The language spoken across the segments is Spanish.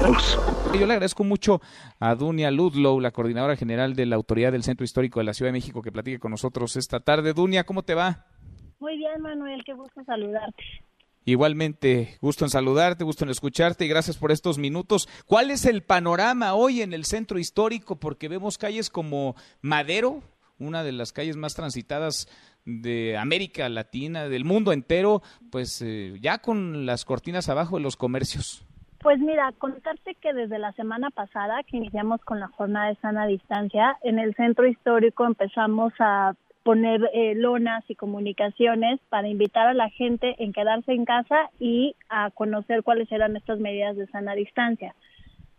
Yo le agradezco mucho a Dunia Ludlow, la coordinadora general de la Autoridad del Centro Histórico de la Ciudad de México, que platique con nosotros esta tarde. Dunia, ¿cómo te va? Muy bien, Manuel, qué gusto saludarte. Igualmente, gusto en saludarte, gusto en escucharte y gracias por estos minutos. ¿Cuál es el panorama hoy en el centro histórico? Porque vemos calles como Madero, una de las calles más transitadas de América Latina, del mundo entero, pues eh, ya con las cortinas abajo de los comercios. Pues mira, contarte que desde la semana pasada que iniciamos con la jornada de sana distancia, en el centro histórico empezamos a poner eh, lonas y comunicaciones para invitar a la gente en quedarse en casa y a conocer cuáles eran estas medidas de sana distancia.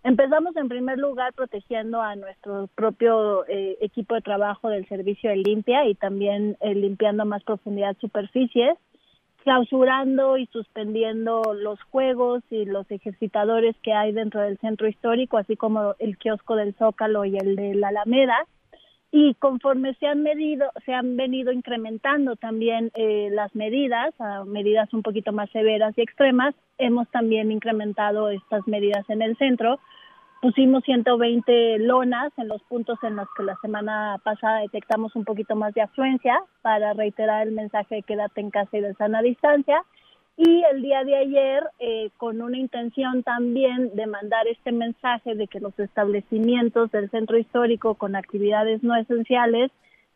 Empezamos en primer lugar protegiendo a nuestro propio eh, equipo de trabajo del servicio de limpia y también eh, limpiando a más profundidad superficies, clausurando y suspendiendo los juegos y los ejercitadores que hay dentro del centro histórico, así como el kiosco del Zócalo y el de la Alameda y conforme se han medido, se han venido incrementando también eh, las medidas, a medidas un poquito más severas y extremas, hemos también incrementado estas medidas en el centro. Pusimos 120 lonas en los puntos en los que la semana pasada detectamos un poquito más de afluencia para reiterar el mensaje de quédate en casa y de sana distancia. Y el día de ayer eh, con una intención también de mandar este mensaje de que los establecimientos del centro histórico con actividades no esenciales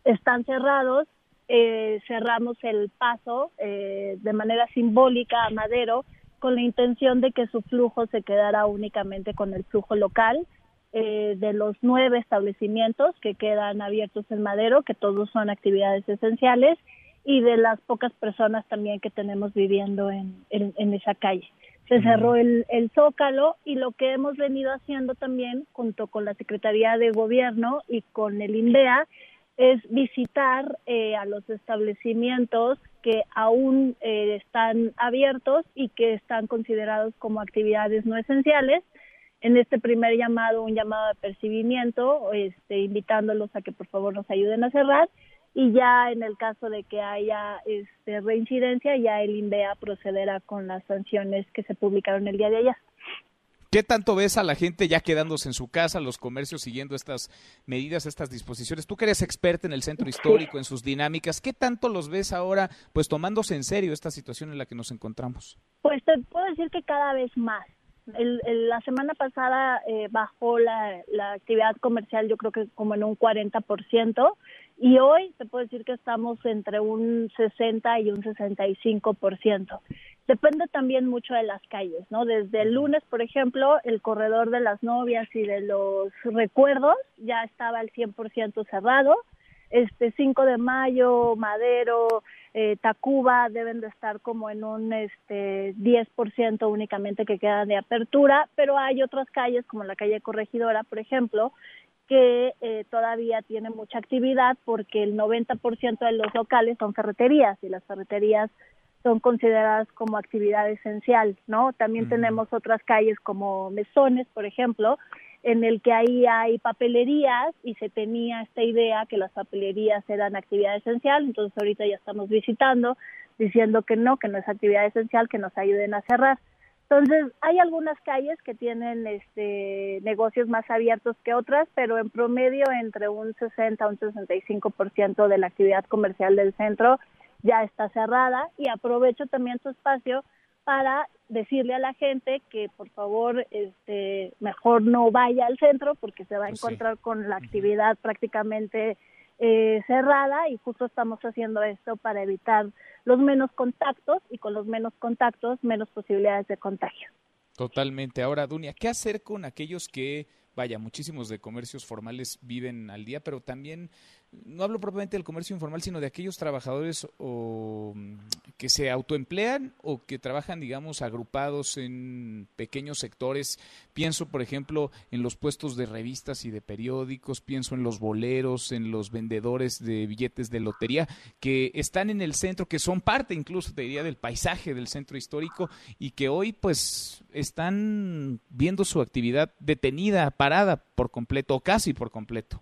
están cerrados, eh, cerramos el paso eh, de manera simbólica a Madero con la intención de que su flujo se quedara únicamente con el flujo local de los nueve establecimientos que quedan abiertos en Madero, que todos son actividades esenciales, y de las pocas personas también que tenemos viviendo en, en, esa calle. Se cerró el, el, zócalo y lo que hemos venido haciendo también junto con la Secretaría de Gobierno y con el INDEA es visitar eh, a los establecimientos que aún eh, están abiertos y que están considerados como actividades no esenciales. En este primer llamado, un llamado de percibimiento, este, invitándolos a que por favor nos ayuden a cerrar y ya en el caso de que haya este, reincidencia, ya el INDEA procederá con las sanciones que se publicaron el día de ayer. ¿Qué tanto ves a la gente ya quedándose en su casa, los comercios siguiendo estas medidas, estas disposiciones? Tú que eres experta en el centro histórico, en sus dinámicas, ¿qué tanto los ves ahora pues tomándose en serio esta situación en la que nos encontramos? Pues te puedo decir que cada vez más. la semana pasada eh, bajó la, la actividad comercial yo creo que como en un 40%, y hoy te puedo decir que estamos entre un 60 y un 65%. Depende también mucho de las calles, ¿no? Desde el lunes, por ejemplo, el corredor de las novias y de los recuerdos ya estaba al 100% cerrado. Este 5 de mayo, Madero, eh, Tacuba deben de estar como en un este 10% únicamente que queda de apertura, pero hay otras calles como la calle Corregidora, por ejemplo, que eh, todavía tiene mucha actividad porque el 90% de los locales son ferreterías y las ferreterías son consideradas como actividad esencial, ¿no? También tenemos otras calles como Mesones, por ejemplo, en el que ahí hay papelerías y se tenía esta idea que las papelerías eran actividad esencial, entonces ahorita ya estamos visitando diciendo que no, que no es actividad esencial, que nos ayuden a cerrar. Entonces, hay algunas calles que tienen este, negocios más abiertos que otras, pero en promedio entre un 60 a un 65% de la actividad comercial del centro ya está cerrada y aprovecho también su espacio para decirle a la gente que por favor este mejor no vaya al centro porque se va a pues encontrar con la actividad prácticamente eh, cerrada y justo estamos haciendo esto para evitar los menos contactos y con los menos contactos menos posibilidades de contagio. Totalmente. Ahora, Dunia, ¿qué hacer con aquellos que, vaya, muchísimos de comercios formales viven al día, pero también no hablo propiamente del comercio informal, sino de aquellos trabajadores o, mm, que se autoemplean o que trabajan, digamos, agrupados en pequeños sectores. Pienso, por ejemplo, en los puestos de revistas y de periódicos, pienso en los boleros, en los vendedores de billetes de lotería, que están en el centro, que son parte incluso, te diría, del paisaje del centro histórico y que hoy, pues, están viendo su actividad detenida, parada por completo o casi por completo.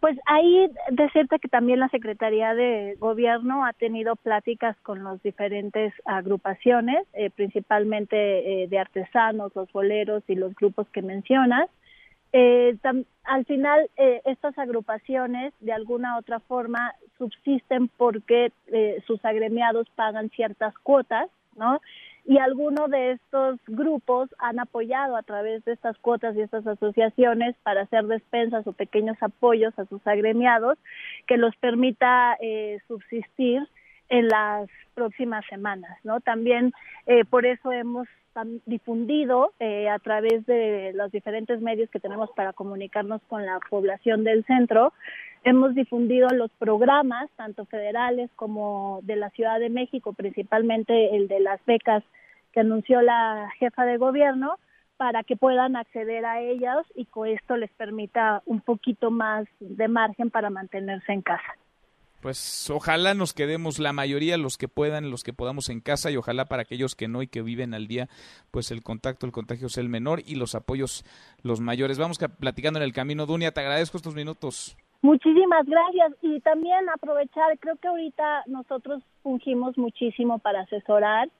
Pues ahí decirte que también la Secretaría de Gobierno ha tenido pláticas con las diferentes agrupaciones, eh, principalmente eh, de artesanos, los boleros y los grupos que mencionas. Eh, al final, estas agrupaciones de alguna u otra forma subsisten porque sus agremiados pagan ciertas cuotas, ¿no? Y algunos de estos grupos han apoyado a través de estas cuotas y estas asociaciones para hacer despensas o pequeños apoyos a sus agremiados que los permita eh, subsistir en las próximas semanas, ¿no? También eh, por eso hemos difundido eh, a través de los diferentes medios que tenemos para comunicarnos con la población del centro, hemos difundido los programas, tanto federales como de la Ciudad de México, principalmente el de las becas que anunció la jefa de gobierno, para que puedan acceder a ellas y con esto les permita un poquito más de margen para mantenerse en casa. Pues ojalá nos quedemos la mayoría, los que puedan, los que podamos en casa y ojalá para aquellos que no y que viven al día, pues el contacto, el contagio sea el menor y los apoyos los mayores. Vamos platicando en el camino. Dunia, te agradezco estos minutos. Muchísimas gracias y también aprovechar, creo que ahorita nosotros fungimos muchísimo para asesorar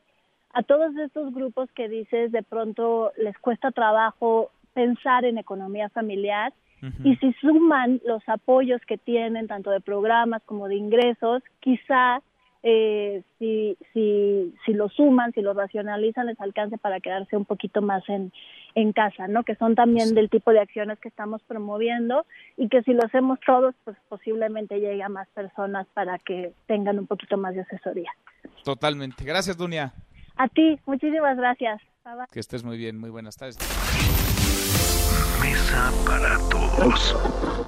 a todos estos grupos que dices de pronto les cuesta trabajo pensar en economía familiar y si suman los apoyos que tienen tanto de programas como de ingresos, quizá eh, si, si, si lo suman, si lo racionalizan, les alcance para quedarse un poquito más en, en casa, ¿no? Que son también del tipo de acciones que estamos promoviendo y que si lo hacemos todos, pues posiblemente llegue a más personas para que tengan un poquito más de asesoría. Totalmente. Gracias, Dunia. A ti, muchísimas gracias. Que estés muy bien, muy buenas tardes. Mesa para todos.